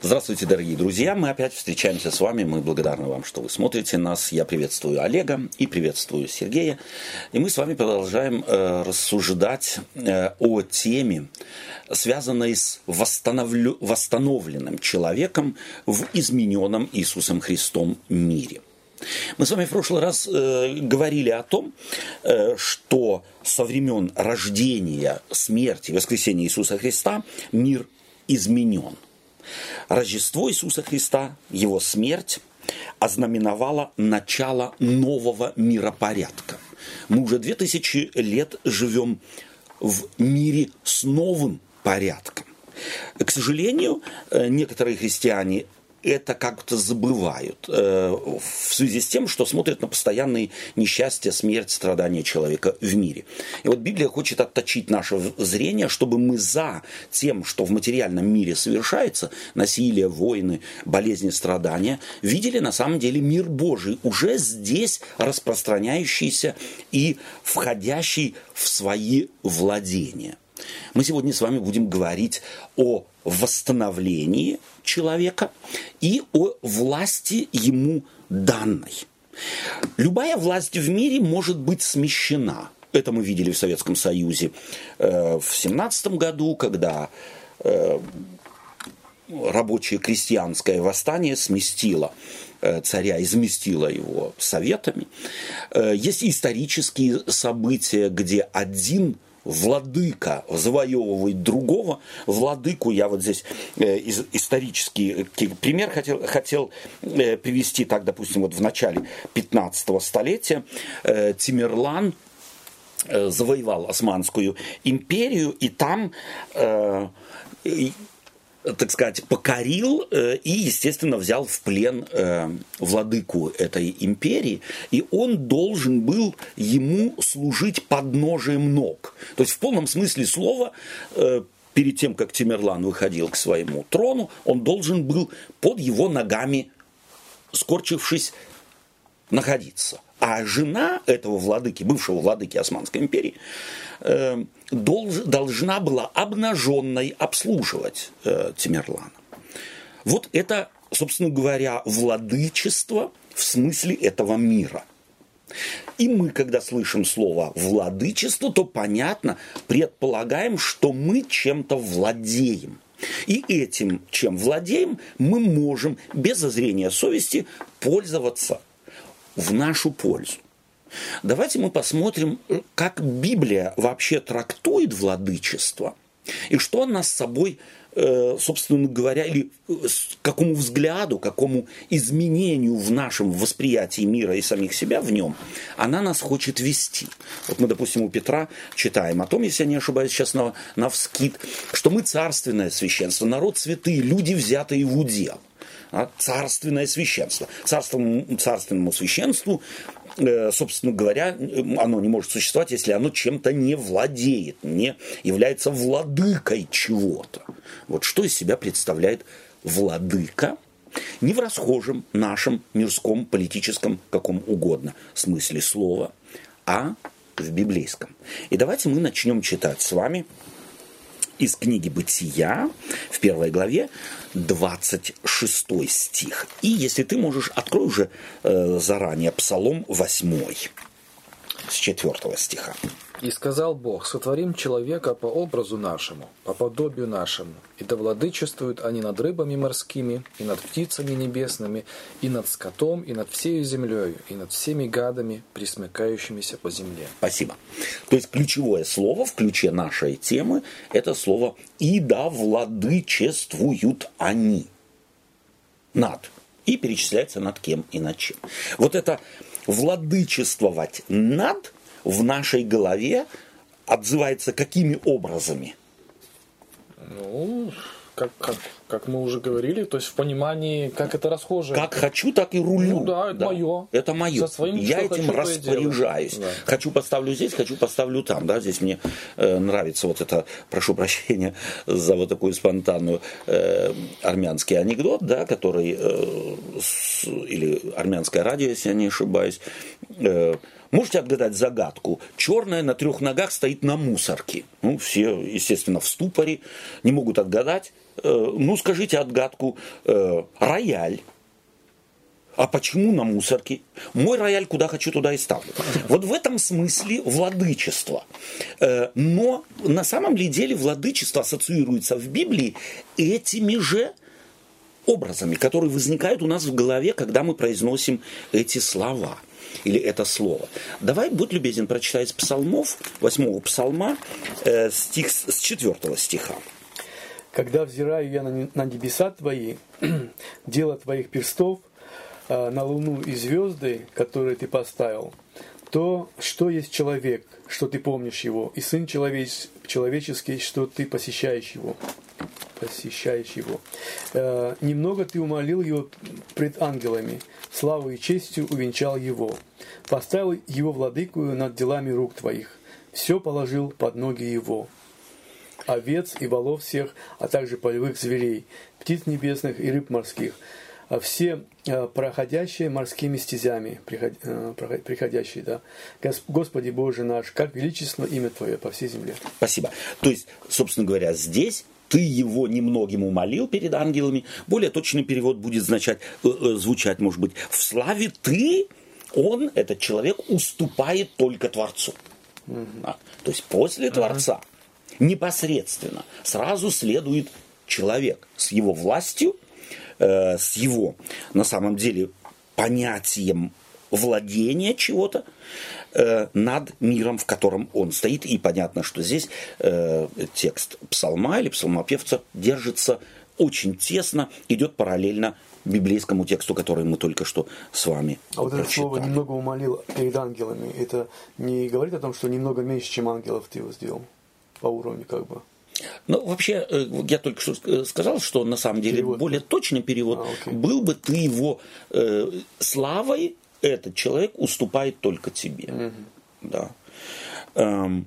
Здравствуйте, дорогие друзья. Мы опять встречаемся с вами. Мы благодарны вам, что вы смотрите нас. Я приветствую Олега и приветствую Сергея. И мы с вами продолжаем э, рассуждать э, о теме, связанной с восстановлю... восстановленным человеком в измененном Иисусом Христом мире. Мы с вами в прошлый раз э, говорили о том, э, что со времен рождения, смерти, воскресения Иисуса Христа мир изменен – Рождество Иисуса Христа, Его смерть, ознаменовала начало нового миропорядка. Мы уже две тысячи лет живем в мире с новым порядком. К сожалению, э, некоторые христиане это как-то забывают э, в связи с тем, что смотрят на постоянные несчастья, смерть, страдания человека в мире. И вот Библия хочет отточить наше зрение, чтобы мы за тем, что в материальном мире совершается, насилие, войны, болезни, страдания, видели на самом деле мир Божий, уже здесь распространяющийся и входящий в свои владения. Мы сегодня с вами будем говорить о восстановлении человека и о власти ему данной. Любая власть в мире может быть смещена. Это мы видели в Советском Союзе э, в 17 году, когда э, рабочее крестьянское восстание сместило э, царя, изместило его советами. Есть исторические события, где один владыка завоевывает другого, владыку, я вот здесь э, исторический э, пример хотел, хотел э, привести, так, допустим, вот в начале 15 столетия э, Тимерлан э, завоевал Османскую империю, и там э, так сказать, покорил э, и, естественно, взял в плен э, владыку этой империи, и он должен был ему служить подножием ног. То есть в полном смысле слова э, перед тем, как Тимерлан выходил к своему трону, он должен был под его ногами, скорчившись, находиться. А жена этого владыки, бывшего владыки Османской империи, э, долж, должна была обнаженной обслуживать э, Тимерлана. Вот это, собственно говоря, владычество в смысле этого мира. И мы, когда слышим слово «владычество», то, понятно, предполагаем, что мы чем-то владеем. И этим, чем владеем, мы можем без зазрения совести пользоваться в нашу пользу. Давайте мы посмотрим, как Библия вообще трактует владычество и что она с собой, э, собственно говоря, или э, какому взгляду, какому изменению в нашем восприятии мира и самих себя в нем она нас хочет вести. Вот мы, допустим, у Петра читаем о том, если я не ошибаюсь сейчас на, на вскид, что мы царственное священство, народ святые, люди, взятые в удел а, царственное священство. Царственному, царственному священству, э, собственно говоря, оно не может существовать, если оно чем-то не владеет, не является владыкой чего-то. Вот что из себя представляет владыка, не в расхожем нашем мирском, политическом, каком угодно смысле слова, а в библейском. И давайте мы начнем читать с вами из книги «Бытия» в первой главе 26 стих. И если ты можешь, открой уже э, заранее Псалом 8 с 4 стиха. И сказал Бог, сотворим человека по образу нашему, по подобию нашему, и да владычествуют они над рыбами морскими, и над птицами небесными, и над скотом, и над всей землей, и над всеми гадами, присмыкающимися по земле. Спасибо. То есть ключевое слово в ключе нашей темы – это слово «и да владычествуют они» над. И перечисляется над кем и над чем. Вот это владычествовать над – в нашей голове отзывается какими образами? Ну, как, как, как мы уже говорили, то есть в понимании, как это расхоже. Как хочу, так и рулю. Ну да, это да. мое. Это мое. Своим, я этим хочу, распоряжаюсь. Да. Хочу поставлю здесь, хочу поставлю там. Да? Здесь мне э, нравится вот это, прошу прощения за вот такую спонтанную э, армянский анекдот, да, который, э, с, или армянское радио, если я не ошибаюсь, э, Можете отгадать загадку? Черная на трех ногах стоит на мусорке. Ну, все, естественно, в ступоре, не могут отгадать. Э, ну скажите отгадку, э, рояль. А почему на мусорке? Мой рояль куда хочу, туда и ставлю. Вот в этом смысле владычество. Э, но на самом ли деле владычество ассоциируется в Библии этими же образами, которые возникают у нас в голове, когда мы произносим эти слова или это слово. Давай, будь любезен, прочитай из псалмов, восьмого псалма, стих с четвертого стиха. Когда взираю я на, небеса твои, дело твоих перстов, э, на луну и звезды, которые ты поставил, то что есть человек, что ты помнишь его, и сын человеч, человеческий, что ты посещаешь его посещаешь его. Э, немного ты умолил его пред ангелами, славой и честью увенчал его. Поставил его владыкую над делами рук твоих. Все положил под ноги его. Овец и волов всех, а также полевых зверей, птиц небесных и рыб морских, а все э, проходящие морскими стезями, э, приходящие, да. Господи Боже наш, как величественно имя Твое по всей земле. Спасибо. То есть, собственно говоря, здесь ты его немногим умолил перед ангелами. Более точный перевод будет значать, э, звучать, может быть, в славе ты, он, этот человек, уступает только Творцу. Угу. А, то есть после Творца непосредственно сразу следует человек с его властью, э, с его, на самом деле, понятием владения чего-то, Э, над миром, в котором он стоит. И понятно, что здесь э, текст псалма или псалмопевца держится очень тесно, идет параллельно библейскому тексту, который мы только что с вами А вот это слово «немного умолил перед ангелами», это не говорит о том, что немного меньше, чем ангелов ты его сделал по уровню как бы? Ну, вообще, э, я только что сказал, что на самом деле перевод. более точный перевод а, был бы ты его э, славой этот человек уступает только тебе. Угу. Да. Эм,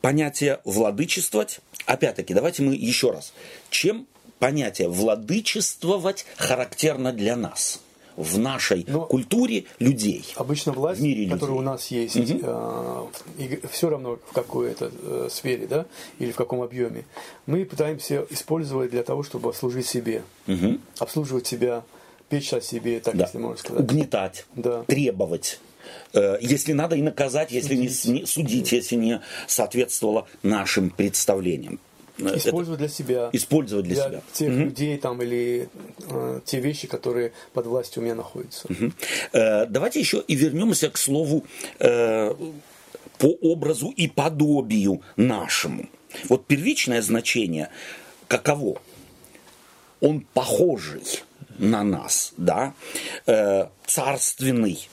понятие владычествовать, опять-таки, давайте мы еще раз. Чем понятие владычествовать характерно для нас? В нашей Но культуре людей. Обычно власть, в мире людей. которая у нас есть, угу. э, и все равно в какой это э, сфере, да, или в каком объеме, мы пытаемся использовать для того, чтобы служить себе, угу. обслуживать себя, печь о себе, так да. если можно сказать. Угнетать, да. требовать. Э, если надо и наказать, если судить. не судить, если не соответствовало нашим представлениям. Э, использовать Это, для себя. Использовать для, для себя. тех угу. людей там или э, те вещи, которые под властью у меня находятся. Угу. Э, давайте еще и вернемся к слову э, по образу и подобию нашему. Вот первичное значение каково? Он похожий на нас, да, э, царственный,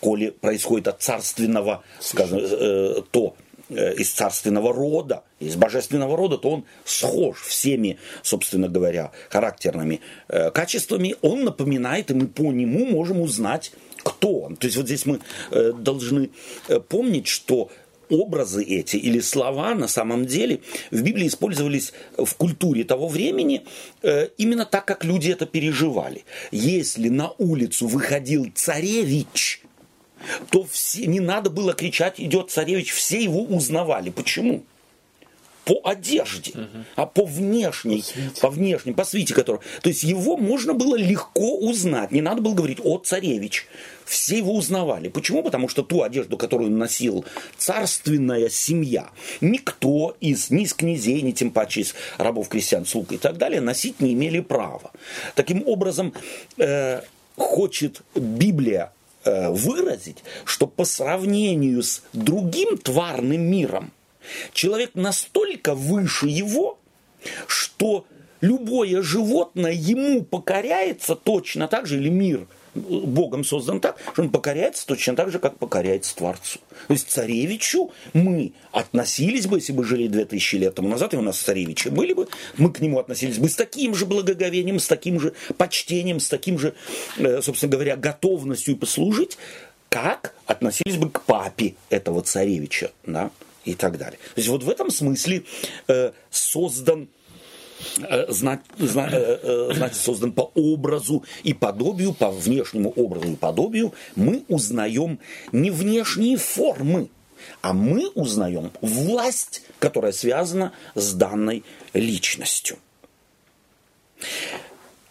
коли происходит от царственного, скажем, э, то из царственного рода, из божественного рода, то он схож всеми, собственно говоря, характерными э, качествами. Он напоминает, и мы по нему можем узнать, кто он. То есть вот здесь мы э, должны э, помнить, что образы эти или слова на самом деле в Библии использовались в культуре того времени э, именно так, как люди это переживали. Если на улицу выходил царевич, то все, не надо было кричать «идет царевич», все его узнавали. Почему? по одежде, угу. а по внешней, по, по внешней, по свите которого. То есть его можно было легко узнать. Не надо было говорить «О, царевич». Все его узнавали. Почему? Потому что ту одежду, которую носил царственная семья, никто из, ни из князей, ни тем паче из рабов, крестьян, слуг и так далее, носить не имели права. Таким образом, э, хочет Библия выразить, что по сравнению с другим тварным миром, человек настолько выше его, что любое животное ему покоряется точно так же, или мир – Богом создан так, что он покоряется точно так же, как покоряется Творцу. То есть царевичу мы относились бы, если бы жили 2000 лет тому назад, и у нас царевичи были бы, мы к нему относились бы с таким же благоговением, с таким же почтением, с таким же, э, собственно говоря, готовностью послужить, как относились бы к папе этого царевича, да, и так далее. То есть вот в этом смысле э, создан знать, знать, знать создан по образу и подобию, по внешнему образу и подобию, мы узнаем не внешние формы, а мы узнаем власть, которая связана с данной личностью.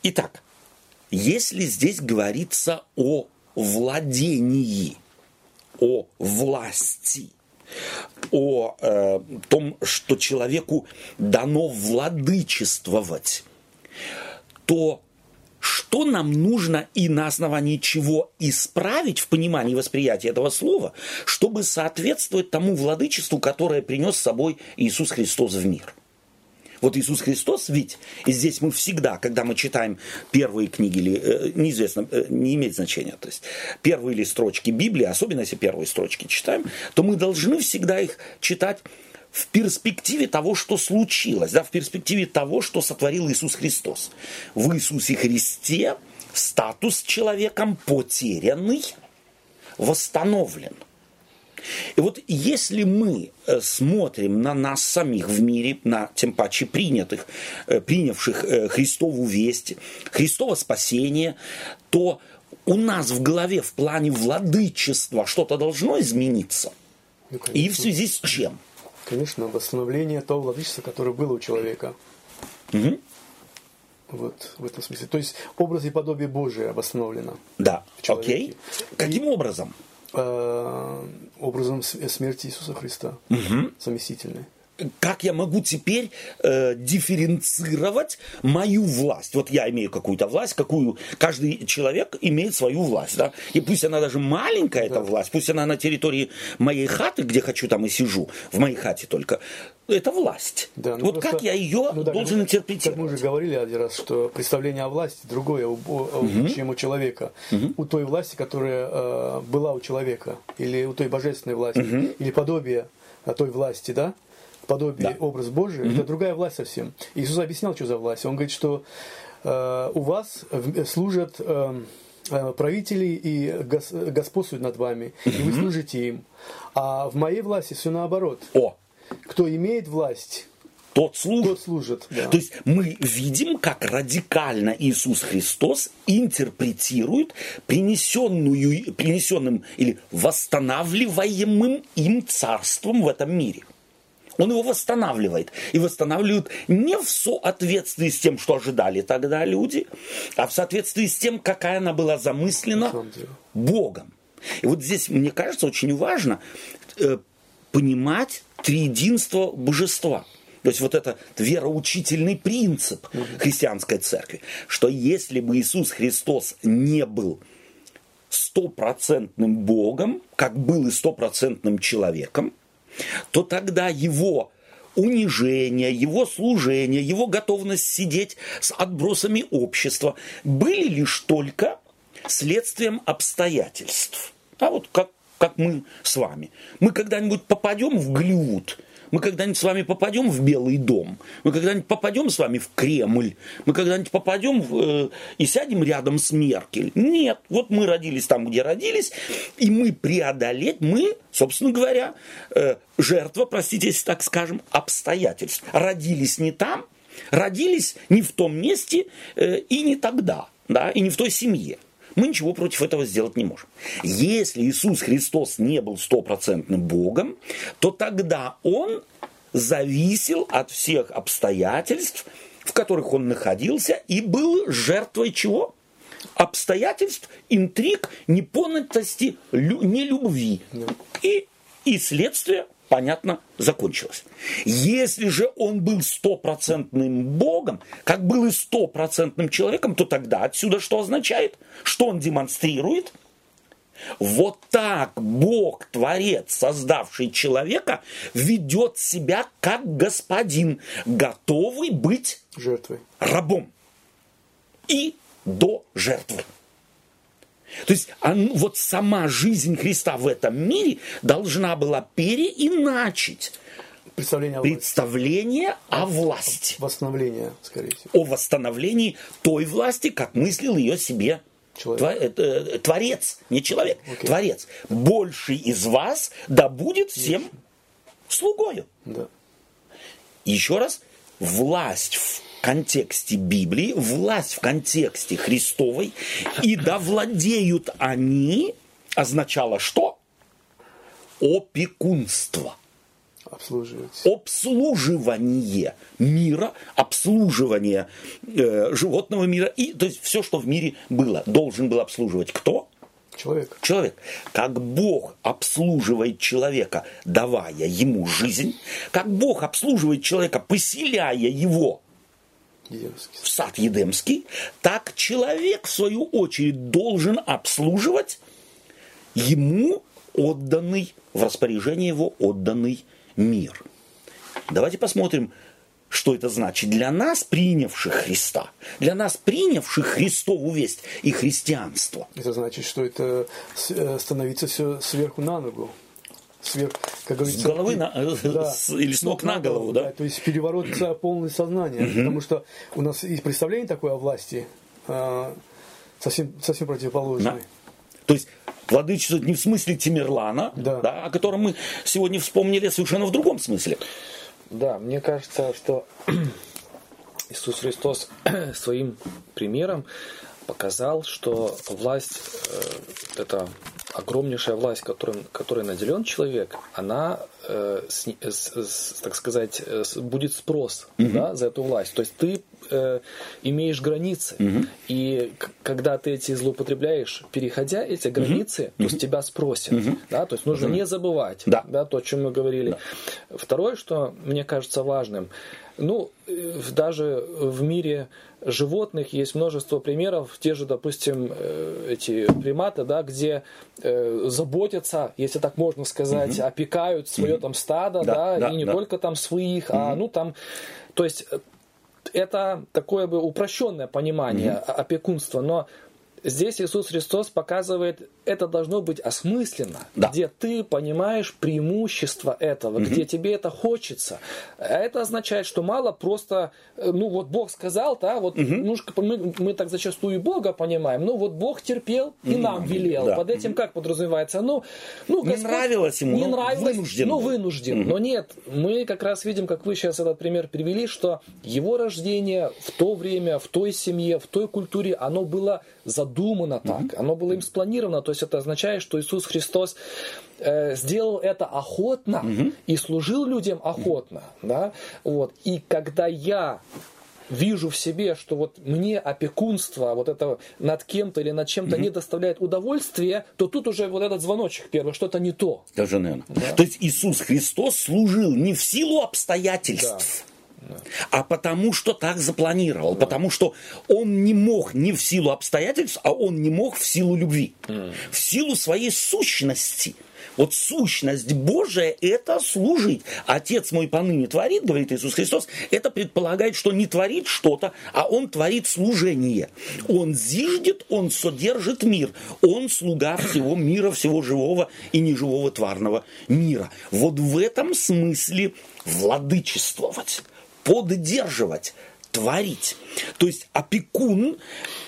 Итак, если здесь говорится о владении, о власти, о э, том, что человеку дано владычествовать, то что нам нужно и на основании чего исправить в понимании восприятия этого слова, чтобы соответствовать тому владычеству, которое принес с собой Иисус Христос в мир. Вот Иисус Христос ведь, и здесь мы всегда, когда мы читаем первые книги, или, э, неизвестно, э, не имеет значения, то есть первые или строчки Библии, особенно если первые строчки читаем, то мы должны всегда их читать в перспективе того, что случилось, да, в перспективе того, что сотворил Иисус Христос. В Иисусе Христе статус человеком потерянный восстановлен. И вот если мы э, смотрим на нас самих в мире, на тем паче принятых, э, принявших э, Христову весть, Христово спасение, то у нас в голове в плане владычества что-то должно измениться. Ну, И в связи с чем? Конечно, восстановление того владычества, которое было у человека. Угу. Вот в этом смысле. То есть образ и подобие Божие восстановлено. Да, окей. Каким и, образом? Э, образом смерти Иисуса Христа. Угу. Заместительный как я могу теперь э, дифференцировать мою власть? Вот я имею какую-то власть, какую каждый человек имеет свою власть, да? И пусть она даже маленькая, да. эта власть, пусть она на территории моей хаты, где хочу, там и сижу, в моей хате только, это власть. Да, ну вот просто, как я ее ну, да, должен как, интерпретировать? Как мы уже говорили один раз, что представление о власти другое, у, угу. чем у человека. Угу. У той власти, которая э, была у человека, или у той божественной власти, угу. или подобие той власти, да? Подобие, да. образ Божий, mm-hmm. это другая власть совсем. Иисус объяснял, что за власть. Он говорит, что э, у вас служат э, э, правители и гос, господствуют над вами, mm-hmm. и вы служите им. А в моей власти все наоборот. О. Кто имеет власть, тот служит. Тот служит да. То есть мы видим, как радикально Иисус Христос интерпретирует принесенную, принесенным или восстанавливаемым им царством в этом мире. Он его восстанавливает. И восстанавливает не в соответствии с тем, что ожидали тогда люди, а в соответствии с тем, какая она была замыслена Богом. И вот здесь, мне кажется, очень важно э, понимать триединство божества. То есть вот это вероучительный принцип христианской церкви, что если бы Иисус Христос не был стопроцентным Богом, как был и стопроцентным человеком, то тогда его унижение, его служение, его готовность сидеть с отбросами общества были лишь только следствием обстоятельств. А вот как, как мы с вами. Мы когда-нибудь попадем в Голливуд – мы когда-нибудь с вами попадем в Белый дом? Мы когда-нибудь попадем с вами в Кремль? Мы когда-нибудь попадем в, э, и сядем рядом с Меркель? Нет. Вот мы родились там, где родились, и мы преодолеть, мы, собственно говоря, э, жертва, простите, если так скажем, обстоятельств. Родились не там, родились не в том месте э, и не тогда, да, и не в той семье мы ничего против этого сделать не можем. Если Иисус Христос не был стопроцентным Богом, то тогда Он зависел от всех обстоятельств, в которых он находился, и был жертвой чего? Обстоятельств, интриг, непонятости, лю- нелюбви. И, и следствие понятно, закончилось. Если же он был стопроцентным Богом, как был и стопроцентным человеком, то тогда отсюда что означает? Что он демонстрирует? Вот так Бог, Творец, создавший человека, ведет себя как господин, готовый быть жертвой, рабом и до жертвы. То есть он, вот сама жизнь Христа в этом мире должна была переиначить представление о представление власти. о власти. Восстановление, скорее всего. О восстановлении той власти, как мыслил ее себе человек. Э, творец, не человек, okay. творец. Больший из вас да будет всем слугою. Да. Еще раз, власть в контексте Библии, власть в контексте Христовой, и да владеют они, означало что? Опекунство. Обслуживать. Обслуживание мира, обслуживание э, животного мира, и, то есть все, что в мире было, должен был обслуживать кто? Человек. Человек. Как Бог обслуживает человека, давая ему жизнь, как Бог обслуживает человека, поселяя его Едемский. в сад Едемский, так человек, в свою очередь, должен обслуживать ему отданный, в распоряжение его отданный мир. Давайте посмотрим, что это значит для нас, принявших Христа, для нас, принявших Христову весть и христианство. Это значит, что это э, становится все сверху на ногу. Сверх, как С говорится, головы на, э, Да. с- или с ног на голову, да? То есть переворот полное сознание. Потому что у нас есть представление такое о власти а, совсем, совсем противоположное. Да. То есть владычество не в смысле Тимирлана, Да. да, о котором мы сегодня вспомнили, а совершенно в другом смысле. Да, мне кажется, что Иисус Христос своим примером показал, что власть, э, это огромнейшая власть, которой, которой наделен человек, она, э, с- с- с- так сказать, э, с- будет спрос да, за эту власть. То есть ты э, имеешь границы, и к- когда ты эти злоупотребляешь, переходя эти границы, то с тебя спросят. Да? То есть нужно не забывать Да. да, то, о чем мы говорили. Второе, что мне кажется важным, ну, э, даже в мире животных есть множество примеров, те же, допустим, э, эти приматы, да, где э, заботятся, если так можно сказать, опекают свое там стадо, Да, да, да, и не да. только там своих, а ну там, то есть это такое бы упрощенное понимание о- опекунства, но здесь Иисус Христос показывает, это должно быть осмысленно, Да. где ты понимаешь преимущество этого, где тебе это хочется. А Это означает, что мало просто, э, ну вот Бог сказал, да, вот немножко мы, мы так зачастую и Бога понимаем, ну вот Бог терпел и нам велел. Да. Под этим как подразумевается? Ну, ну Не нравилось ему, не ну, нравилось, вынужден ну вынужден. Но нет, мы как раз видим, как вы сейчас этот пример привели, что его рождение в то время, в той семье, в той культуре, оно было задумано так, оно было им спланировано. То есть это означает, что Иисус Христос э, сделал это охотно и служил людям охотно. Да? Вот. И когда я вижу в себе, что вот мне опекунство вот это над кем-то или над чем-то не доставляет удовольствия, то тут уже вот этот звоночек первый, что-то не то. Даже, наверное. То есть Иисус Христос служил не в силу обстоятельств, а потому что так запланировал, потому что он не мог не в силу обстоятельств, а он не мог в силу любви, в силу своей сущности. Вот сущность Божия – это служить. Отец мой поныне творит, говорит Иисус Христос, это предполагает, что не творит что-то, а Он творит служение. Он зиждет, Он содержит мир. Он слуга всего мира, всего живого и неживого тварного мира. Вот в этом смысле владычествовать, поддерживать, творить. То есть опекун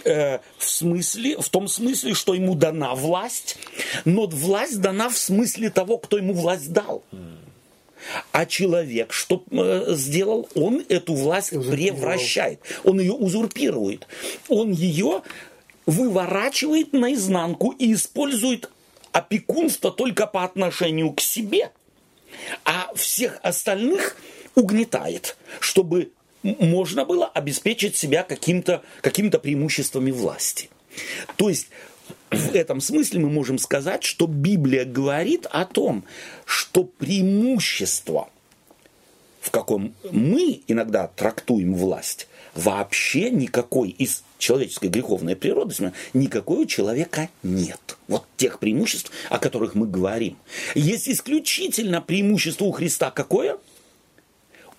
э, в смысле, в том смысле, что ему дана власть, но власть дана в смысле того, кто ему власть дал. А человек, что э, сделал, он эту власть превращает, он ее узурпирует, он ее выворачивает наизнанку и использует опекунство только по отношению к себе, а всех остальных угнетает, чтобы можно было обеспечить себя каким-то какими преимуществами власти. То есть в этом смысле мы можем сказать, что Библия говорит о том, что преимущество, в каком мы иногда трактуем власть, вообще никакой из человеческой греховной природы, никакой у человека нет. Вот тех преимуществ, о которых мы говорим. Есть исключительно преимущество у Христа какое?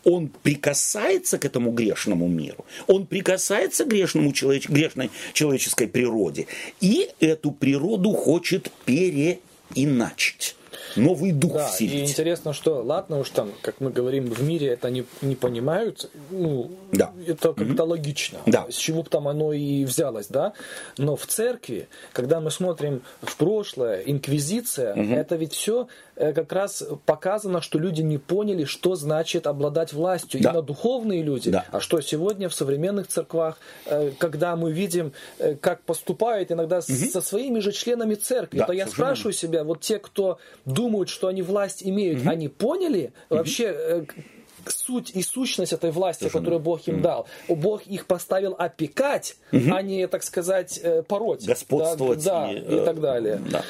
Он прикасается к этому грешному миру, он прикасается к грешному человеч- грешной человеческой природе, и эту природу хочет переиначить, новый дух Да, и вселить. интересно, что, ладно уж там, как мы говорим, в мире это не, не понимают, ну, Да. это как-то логично, Да. с чего бы там оно и взялось, да, но в церкви, когда мы смотрим в прошлое, инквизиция, это ведь все как раз показано, что люди не поняли, что значит обладать властью, Да. именно духовные люди, Да. а что сегодня в современных церквах, э, когда мы видим, э, как поступают иногда с- со своими же членами церкви, Да, то я совершенно спрашиваю себя, вот те, кто думают, что они власть имеют, они поняли? Вообще э, суть и сущность этой власти, Совершенно. которую Бог им дал. Бог их поставил опекать, а не, так сказать, э, пороть. Господствовать Да, да, и, и, э, так далее. Да.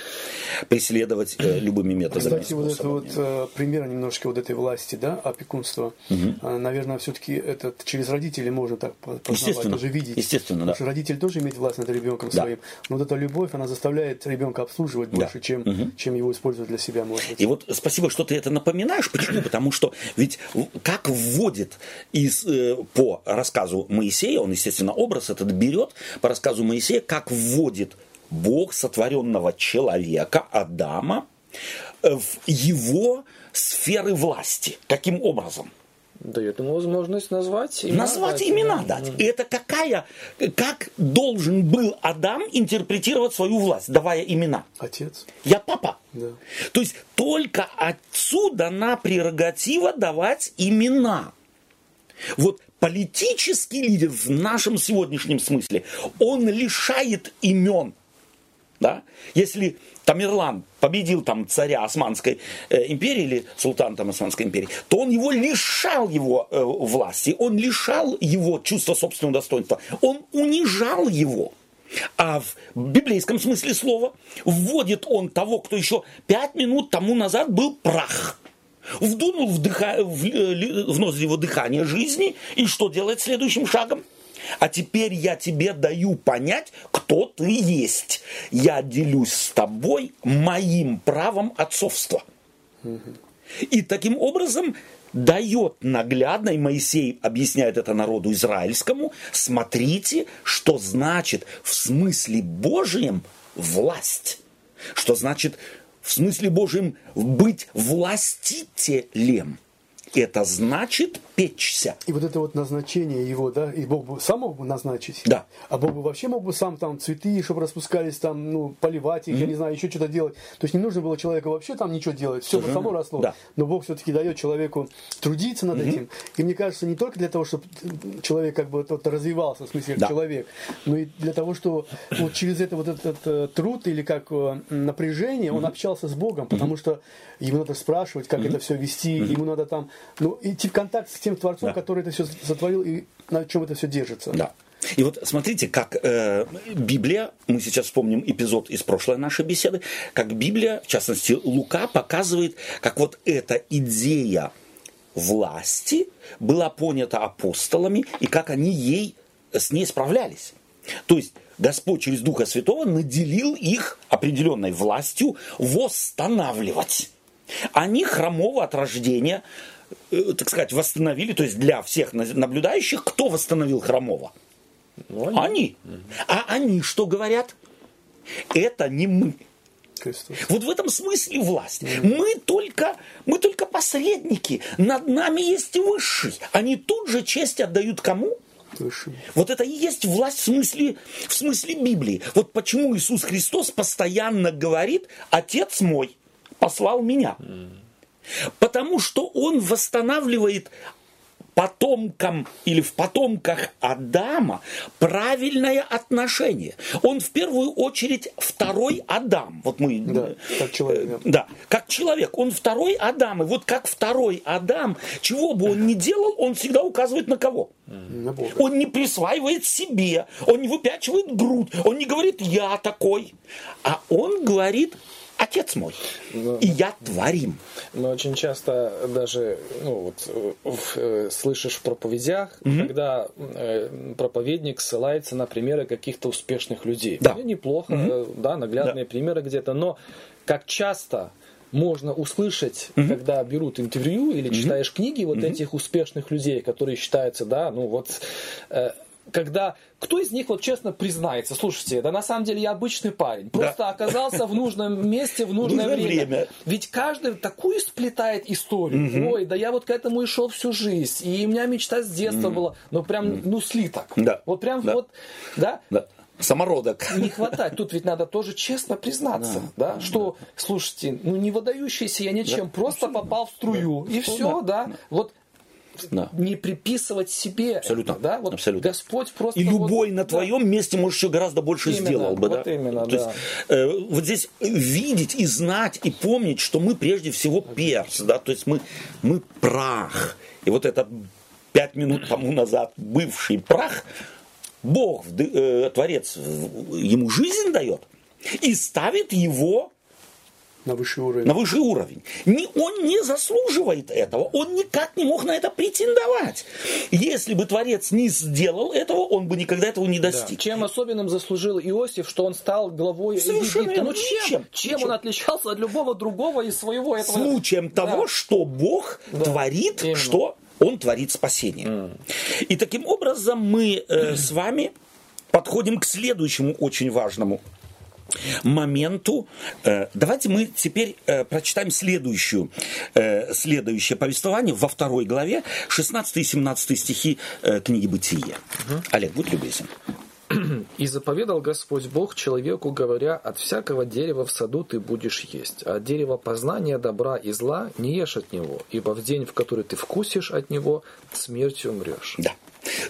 Преследовать э, любыми методами. Кстати, вот это вот э, пример немножко вот этой власти, да, опекунства, А, наверное, все-таки этот через родителей можно так по- познавать, Естественно. тоже видеть. Естественно, да. Потому что родитель тоже имеет власть над ребенком Да. своим. Но вот эта любовь, она заставляет ребенка обслуживать Да. больше, чем, чем его использовать для себя, может быть. И вот спасибо, что ты это напоминаешь. Почему? Потому что ведь как вводит из, э, по рассказу Моисея, он, естественно, образ этот берет по рассказу Моисея, как вводит Бог сотворенного человека, Адама, э, в его сферы власти. Каким образом? Дает ему возможность назвать имена. Назвать дать. имена дать. И это какая, как должен был Адам интерпретировать свою власть, давая имена? Отец. Я папа. Да. То есть только отцу дана прерогатива давать имена. Вот политический лидер в нашем сегодняшнем смысле, он лишает имен. Да? Если Тамерлан победил там царя Османской э, империи или султана там Османской империи, то он его лишал его э, власти, он лишал его чувства собственного достоинства, он унижал его. А в библейском смысле слова вводит он того, кто еще пять минут тому назад был прах. Вдунул в, дыха- в, э, в ноздри его дыхание жизни, и что делает следующим шагом? А теперь я тебе даю понять, кто ты есть. Я делюсь с тобой моим правом отцовства. И таким образом дает наглядно, и Моисей объясняет это народу израильскому, смотрите, что значит в смысле Божьем власть. Что значит в смысле Божьем быть властителем. Это значит печься. И вот это вот назначение его, да, и Бог бы сам мог бы назначить. Да. А Бог бы вообще мог бы сам там цветы, чтобы распускались, там, ну, поливать их, я не знаю, еще что-то делать. То есть не нужно было человеку вообще там ничего делать, все бы само росло. Да. Но Бог все-таки дает человеку трудиться над этим. И мне кажется, не только для того, чтобы человек как бы вот развивался, в смысле, Да. человек, но и для того, что вот через это вот этот э, труд или как э, напряжение он общался с Богом, потому что ему надо спрашивать, как это все вести, ему надо там, ну, идти в контакт с тем Творцом, Да. который это все сотворил и на чем это все держится. Да. И вот смотрите, как э, Библия, мы сейчас вспомним эпизод из прошлой нашей беседы, как Библия, в частности Лука, показывает, как вот эта идея власти была понята апостолами и как они ей с ней справлялись. То есть Господь через Духа Святого наделил их определенной властью восстанавливать. Они хромого от рождения, э, так сказать, восстановили, то есть для всех на- наблюдающих, кто восстановил хромого? Ну, они- Они. А они что говорят? Это не мы. Христос. Вот в этом смысле власть. Мы только, мы только посредники. Над нами есть высший. Они тут же честь отдают кому? Высший. Вот это и есть власть в смысле, в смысле Библии. Вот почему Иисус Христос постоянно говорит, Отец мой послал меня. Потому что Он восстанавливает потомкам или в потомках Адама правильное отношение. Он в первую очередь второй Адам. Вот мы Да, как человек, да. как человек. Он второй Адам. И вот как второй Адам, чего бы он ни делал, он всегда указывает на кого? На Бога. Он не присваивает себе, он не выпячивает грудь, он не говорит «я такой», а он говорит «отец мой, и я творим». Мы очень часто даже ну, вот, э, в, э, слышишь в проповедях, когда э, проповедник ссылается на примеры каких-то успешных людей. Да. Ну, неплохо, э, да, наглядные примеры где-то, но как часто можно услышать, когда берут интервью или читаешь книги вот этих успешных людей, которые считаются, да, ну вот, э, когда кто из них вот честно признается, слушайте, да на самом деле я обычный парень, просто оказался в нужном месте в нужное Нужное время. время. Ведь каждый такую сплетает историю. Ой, да я вот к этому и шел всю жизнь. И у меня мечта с детства была, ну прям, ну слиток. Да. Вот прям Да. вот, да, Да. Самородок. не хватает. Тут ведь надо тоже честно признаться, да, что, слушайте, ну не выдающийся я ничем, просто попал в струю. И все, да. Вот Да. не приписывать себе. Абсолютно. это, да? Вот Абсолютно. Господь просто И вот- любой на да. твоем месте, может, еще гораздо больше Именно, сделал бы, вот да? именно, То есть, э, вот здесь видеть и знать, и помнить, что мы прежде всего перс, да, то есть мы, мы прах. И вот этот пять минут тому назад бывший прах, Бог, э, Творец, ему жизнь дает и ставит его На высший уровень. на высший уровень. Не, он не заслуживает этого, он никак не мог на это претендовать. Если бы Творец не сделал этого, он бы никогда этого не Да. достиг. Чем особенным заслужил Иосиф, что он стал главой Совершенно Египта? Ну чем? Ничем. Чем Ничем. он отличался от любого другого из своего этого? Случаем того, Да. что Бог Да. творит, Именно. что Он творит спасение. И таким образом мы э, с вами подходим к следующему очень важному моменту. Э, Давайте мы теперь э, прочитаем следующую, э, следующее повествование во второй главе, 16 и 17 стихи книги Бытия. Олег, будь любезен. И заповедал Господь Бог человеку, говоря, от всякого дерева в саду ты будешь есть, а от дерева познания добра и зла не ешь от него, ибо в день, в который ты вкусишь от него, смертью умрешь. Да.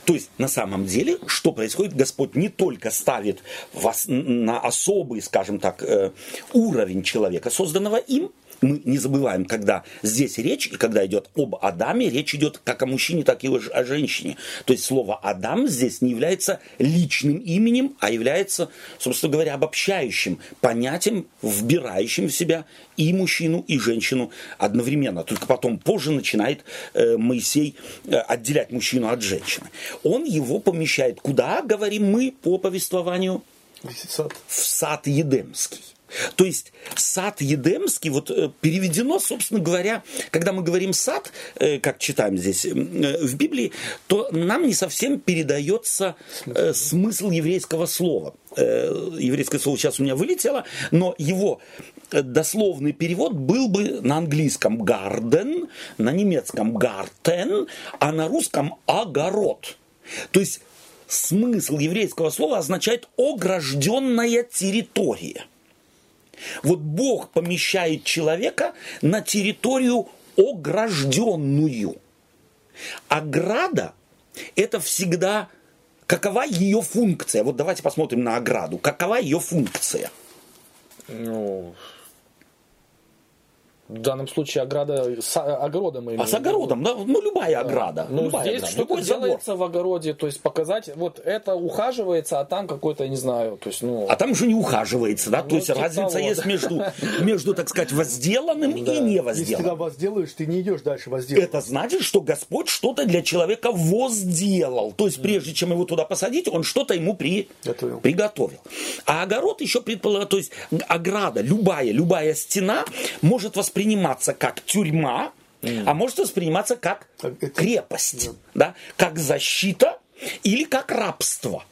То есть, на самом деле, что происходит? Господь не только ставит вас на особый, скажем так, э, уровень человека, созданного им, мы не забываем, когда здесь речь, и когда идет об Адаме, речь идет как о мужчине, так и о женщине. То есть слово Адам здесь не является личным именем, а является, собственно говоря, обобщающим понятием, вбирающим в себя и мужчину, и женщину одновременно. Только потом позже начинает э, Моисей э, отделять мужчину от женщины. Он его помещает куда, говорим мы по повествованию? Весь сад. в сад Едемский. То есть сад Едемский, вот э, переведено, собственно говоря, когда мы говорим сад, э, как читаем здесь э, в Библии, то нам не совсем передается смысл еврейского слова. Еврейское слово сейчас у меня вылетело, но его дословный перевод был бы на английском «гарден», на немецком «гартен», а на русском «огород». То есть смысл еврейского слова означает огражденная территория. Вот Бог помещает человека на территорию огражденную. Ограда – это всегда какова ее функция. Вот давайте посмотрим на ограду. Какова ее функция? Ну, в данном случае ограда с огородом мы имеем А с огородом, да, ну любая ограда. Ну, любая здесь ограда, что-то любой забор. делается в огороде, то есть показать, вот это ухаживается, а там какой-то, не знаю, то есть, ну... А там уже не ухаживается, да? То Ну, есть типа разница того, есть да. между, между, так сказать, возделанным и Если ты невозделанным. возделаешь, ты не идешь дальше возделывать. Это значит, что Господь что-то для человека возделал. То есть, прежде чем его туда посадить, он что-то ему при... Готовил. приготовил. А огород еще предполагает, то есть ограда, любая, любая стена может восприниматься как тюрьма, а может восприниматься как это- крепость, да, как защита или как рабство.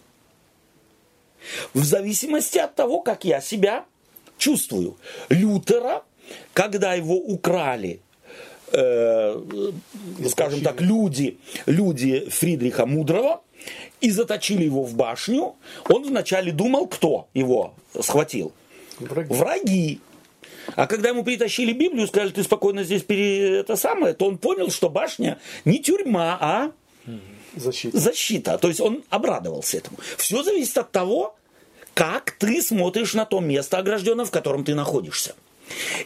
В зависимости от того, как я себя чувствую. Лютера, когда его украли, э, скажем так, люди, люди Фридриха Мудрого и заточили его в башню, он вначале думал, кто его схватил? Враги. Враги. А когда ему притащили Библию, сказали, ты спокойно здесь пере... это самое, то он понял, что башня не тюрьма, а Защита. защита. То есть он обрадовался этому. Все зависит от того, как ты смотришь на то место огражденное, в котором ты находишься.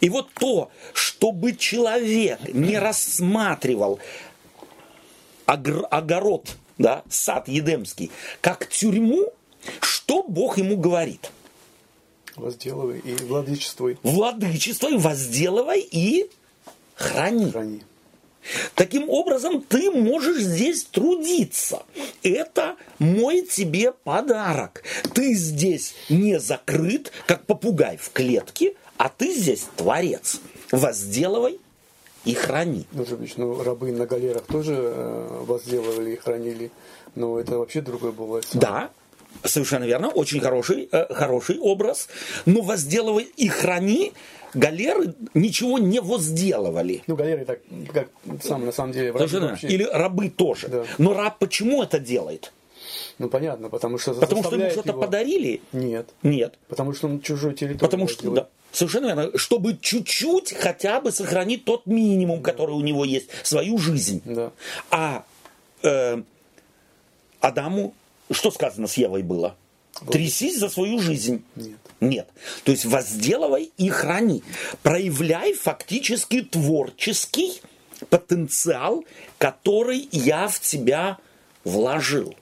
И вот то, чтобы человек не рассматривал огород, да, сад Едемский, как тюрьму, что Бог ему говорит? Возделывай и владычествуй. Владычествуй, возделывай и храни. Храни. Таким образом, ты можешь здесь трудиться. Это мой тебе подарок. Ты здесь не закрыт, как попугай в клетке, а ты здесь творец. Возделывай и храни. Ну, Жубич, ну, рабы на галерах тоже э, возделывали и хранили. Но это вообще другой был сам. Да, совершенно верно, очень хороший, э, хороший образ. Но возделывай и храни, галеры ничего не возделывали. Ну, галеры так, как сам, на самом деле, Совершенно вообще- Или рабы тоже. Да. Но раб почему это делает? Ну, понятно, потому что Потому что ему что-то его- подарили? Нет. Нет. Потому что он чужой территории Потому что, возделывает. да. Совершенно верно. Чтобы чуть-чуть хотя бы сохранить тот минимум, который у него есть, свою жизнь. Да. А э, Адаму, что сказано с Евой было? Трясись за свою жизнь. Нет. Нет. То есть возделывай и храни. Проявляй фактически творческий потенциал, который я в тебя вложил.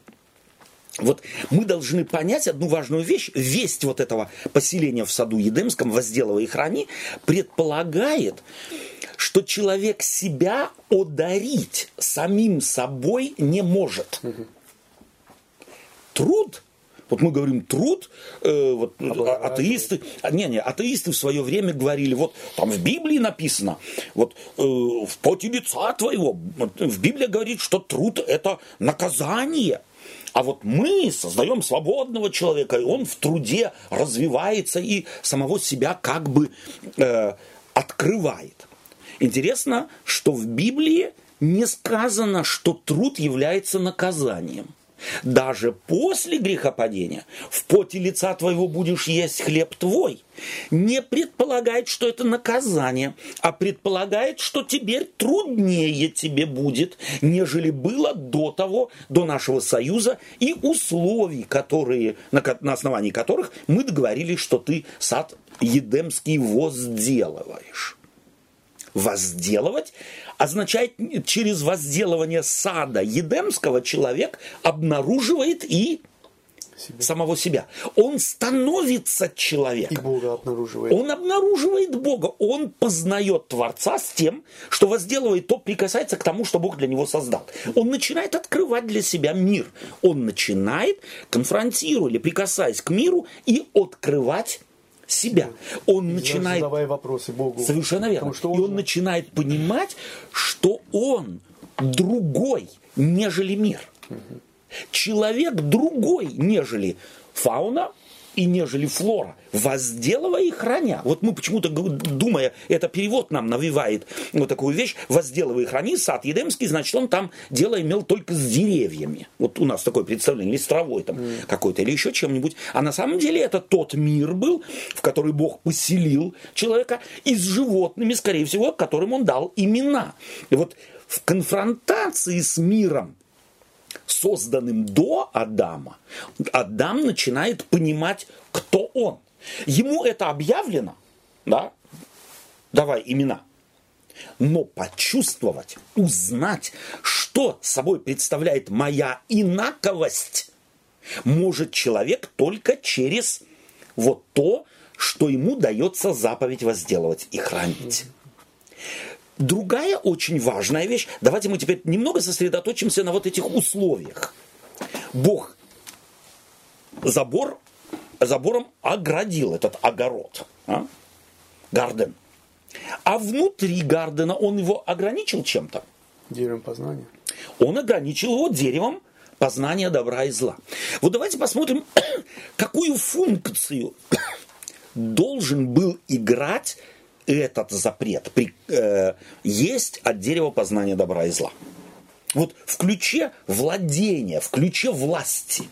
Вот мы должны понять одну важную вещь. Весть вот этого поселения в саду Едемском, возделывай и храни, предполагает, что человек себя одарить самим собой не может. Труд вот мы говорим труд, э, вот, а, атеисты, а, не, не, атеисты в свое время говорили, вот там в Библии написано, вот э, в поте лица твоего, в Библии говорит, что труд это наказание. А вот мы создаем свободного человека, и он в труде развивается и самого себя как бы э, открывает. Интересно, что в Библии не сказано, что труд является наказанием. Даже после грехопадения в поте лица твоего будешь есть хлеб твой. Не предполагает, что это наказание, а предполагает, что теперь труднее тебе будет, нежели было до того, до нашего союза и условий, которые, на, на основании которых мы договорились, что ты сад Едемский возделываешь возделывать, означает через возделывание сада Едемского человек обнаруживает и себя. самого себя. Он становится человеком. И Бога обнаруживает. Он обнаруживает Бога. Он познает Творца с тем, что возделывает то, прикасается к тому, что Бог для него создал. Он начинает открывать для себя мир. Он начинает, конфронтируя или прикасаясь к миру, и открывать себя. Он и начинает... Задавая вопросы Богу. Совершенно верно. Что он и он начинает понимать, что он другой, нежели мир. Человек другой, нежели фауна, и нежели флора, возделывая и храня. Вот мы почему-то, думая, это перевод нам навевает вот такую вещь, возделывая и храни, сад Едемский, значит, он там дело имел только с деревьями. Вот у нас такое представление, или с травой там mm. какой-то, или еще чем-нибудь. А на самом деле это тот мир был, в который Бог поселил человека, и с животными, скорее всего, которым он дал имена. И вот в конфронтации с миром, созданным до Адама, Адам начинает понимать, кто он. Ему это объявлено, да, давай имена. Но почувствовать, узнать, что собой представляет моя инаковость, может человек только через вот то, что ему дается заповедь возделывать и хранить. Другая очень важная вещь, давайте мы теперь немного сосредоточимся на вот этих условиях. Бог забор, забором оградил этот огород, а? гарден. А внутри гардена он его ограничил чем-то. Деревом познания. Он ограничил его деревом познания добра и зла. Вот давайте посмотрим, какую функцию должен был играть этот запрет при, э, есть от дерева познания добра и зла. Вот в ключе владения, в ключе власти.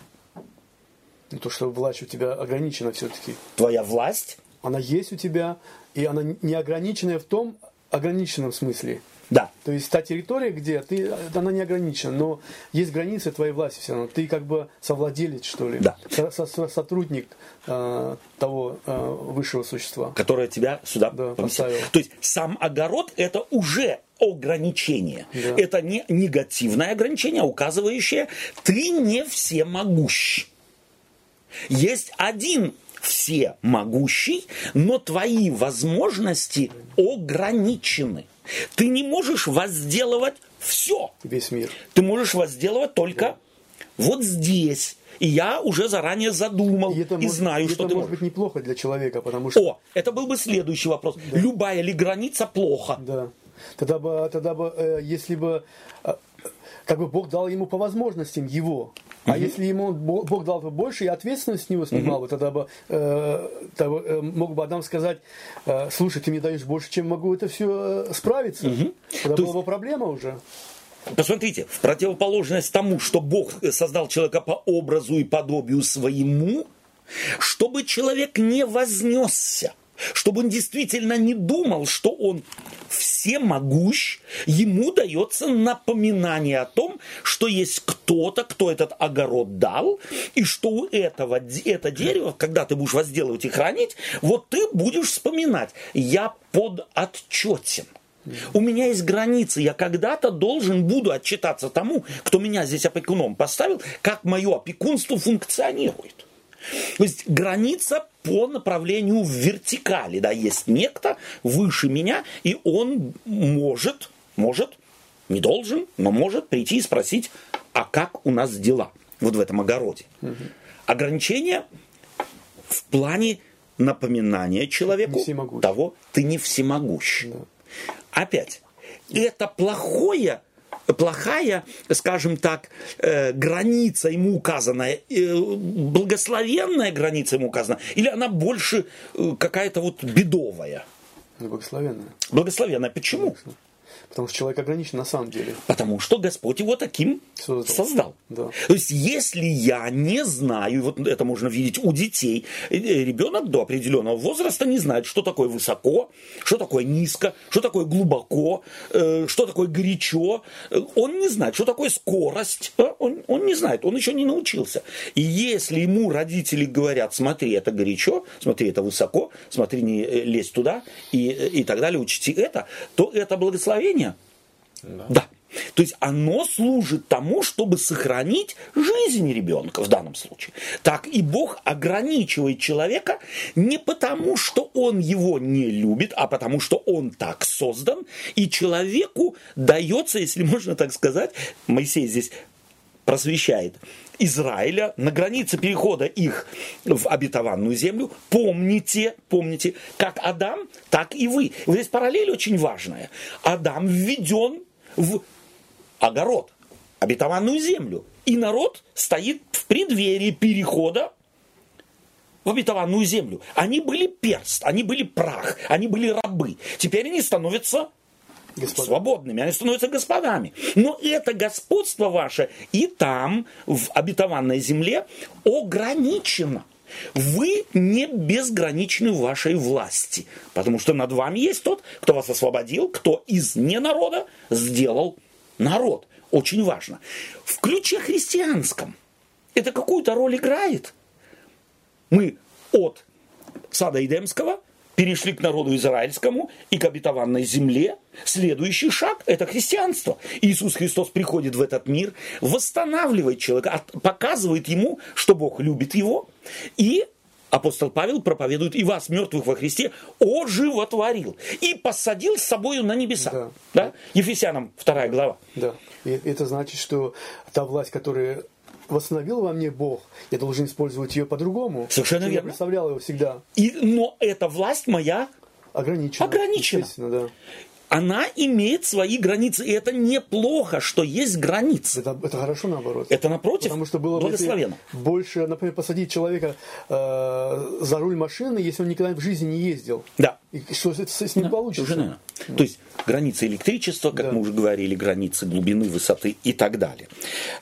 Ну, то, что власть у тебя ограничена все-таки. Твоя власть? Она есть у тебя, и она не ограниченная в том ограниченном смысле. Да. То есть та территория, где ты, она не ограничена, но есть границы твоей власти все равно. Ты как бы совладелец, что ли. Да. Со -со Сотрудник э, того э, высшего существа. Которое тебя сюда да, поставил. То есть сам огород это уже ограничение. Да. Это не негативное ограничение, а указывающее, ты не всемогущ. Есть один всемогущий, но твои возможности ограничены. Ты не можешь возделывать все. Весь мир. Ты можешь возделывать только да. вот здесь. И я уже заранее задумал и, это и может, знаю, и что это ты может быть неплохо для человека, потому что... О, это был бы следующий вопрос. Да. Любая ли граница плохо? Да. Тогда бы, тогда бы э, если бы э, как бы Бог дал ему по возможностям его. А угу. если ему Бог дал бы больше, и ответственность с него снимал, угу. тогда бы э, тогда, э, мог бы Адам сказать, э, слушай, ты мне даешь больше, чем могу это все э, справиться. Угу. Тогда То была есть... бы проблема уже. Посмотрите, в противоположность тому, что Бог создал человека по образу и подобию своему, чтобы человек не вознесся чтобы он действительно не думал, что он всемогущ, ему дается напоминание о том, что есть кто-то, кто этот огород дал, и что у этого, это дерево, когда ты будешь возделывать и хранить, вот ты будешь вспоминать, я под отчетен. У меня есть границы, я когда-то должен буду отчитаться тому, кто меня здесь опекуном поставил, как мое опекунство функционирует. То есть граница по направлению в вертикали, да, есть некто выше меня, и он может, может, не должен, но может прийти и спросить, а как у нас дела вот в этом огороде. Угу. Ограничение в плане напоминания человеку того, ты не всемогущ. Да. Опять, это плохое плохая, скажем так, э, граница ему указанная, э, благословенная граница ему указана, или она больше э, какая-то вот бедовая? Благословенная. Благословенная. Почему? Потому что человек ограничен на самом деле. Потому что Господь его таким создал. создал. Да. То есть, если я не знаю, вот это можно видеть у детей, э, ребенок до определенного возраста не знает, что такое высоко, что такое низко, что такое глубоко, э, что такое горячо. Э, он не знает, что такое скорость. Он, он не знает, он еще не научился. И если ему родители говорят, смотри, это горячо, смотри, это высоко, смотри, не лезь туда и, и так далее, учти это, то это благословение мышления. Да. да. То есть оно служит тому, чтобы сохранить жизнь ребенка в данном случае. Так и Бог ограничивает человека не потому, что он его не любит, а потому, что он так создан, и человеку дается, если можно так сказать, Моисей здесь просвещает, Израиля на границе перехода их в обетованную землю. Помните, помните, как Адам, так и вы. Вот здесь параллель очень важная. Адам введен в огород, обетованную землю. И народ стоит в преддверии перехода в обетованную землю. Они были перст, они были прах, они были рабы. Теперь они становятся Господа. свободными, они становятся господами. Но это господство ваше и там, в обетованной земле, ограничено. Вы не безграничны в вашей власти, потому что над вами есть тот, кто вас освободил, кто из ненарода сделал народ. Очень важно. В ключе христианском это какую-то роль играет. Мы от сада Эдемского перешли к народу израильскому и к обетованной земле. Следующий шаг – это христианство. Иисус Христос приходит в этот мир, восстанавливает человека, показывает ему, что Бог любит его, и апостол Павел проповедует и вас, мертвых во Христе, оживотворил и посадил с собою на небеса. Да. Да? Ефесянам 2 глава. Да. И это значит, что та власть, которая восстановил во мне Бог, я должен использовать ее по-другому. Совершенно верно. Я представлял его всегда. И, но эта власть моя ограничена. Ограничена. Да она имеет свои границы. И это неплохо, что есть границы. Это, это хорошо наоборот. Это напротив Потому что было благословенно. больше, например, посадить человека э, за руль машины, если он никогда в жизни не ездил. Да. И что с, с ним да, получится? Уже, наверное. То есть границы электричества, как да. мы уже говорили, границы глубины, высоты и так далее.